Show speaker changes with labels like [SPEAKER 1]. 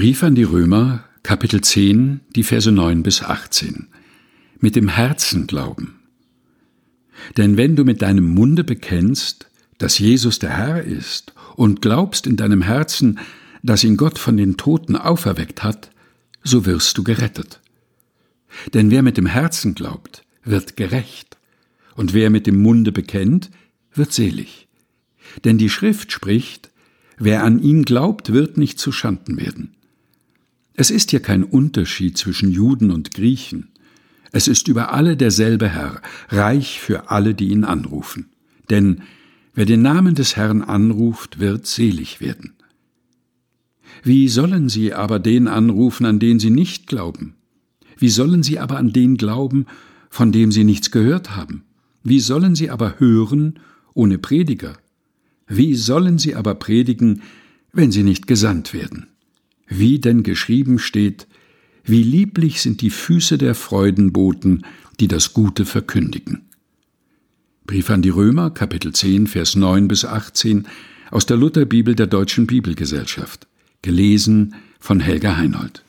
[SPEAKER 1] Brief an die Römer, Kapitel 10, die Verse 9 bis 18. Mit dem Herzen glauben. Denn wenn du mit deinem Munde bekennst, dass Jesus der Herr ist, und glaubst in deinem Herzen, dass ihn Gott von den Toten auferweckt hat, so wirst du gerettet. Denn wer mit dem Herzen glaubt, wird gerecht, und wer mit dem Munde bekennt, wird selig. Denn die Schrift spricht, wer an ihn glaubt, wird nicht zu Schanden werden. Es ist hier kein Unterschied zwischen Juden und Griechen. Es ist über alle derselbe Herr, reich für alle, die ihn anrufen. Denn wer den Namen des Herrn anruft, wird selig werden. Wie sollen sie aber den anrufen, an den sie nicht glauben? Wie sollen sie aber an den glauben, von dem sie nichts gehört haben? Wie sollen sie aber hören ohne Prediger? Wie sollen sie aber predigen, wenn sie nicht gesandt werden? Wie denn geschrieben steht, wie lieblich sind die Füße der Freudenboten, die das Gute verkündigen. Brief an die Römer, Kapitel 10, Vers 9 bis 18 aus der Lutherbibel der Deutschen Bibelgesellschaft, gelesen von Helga Heinold.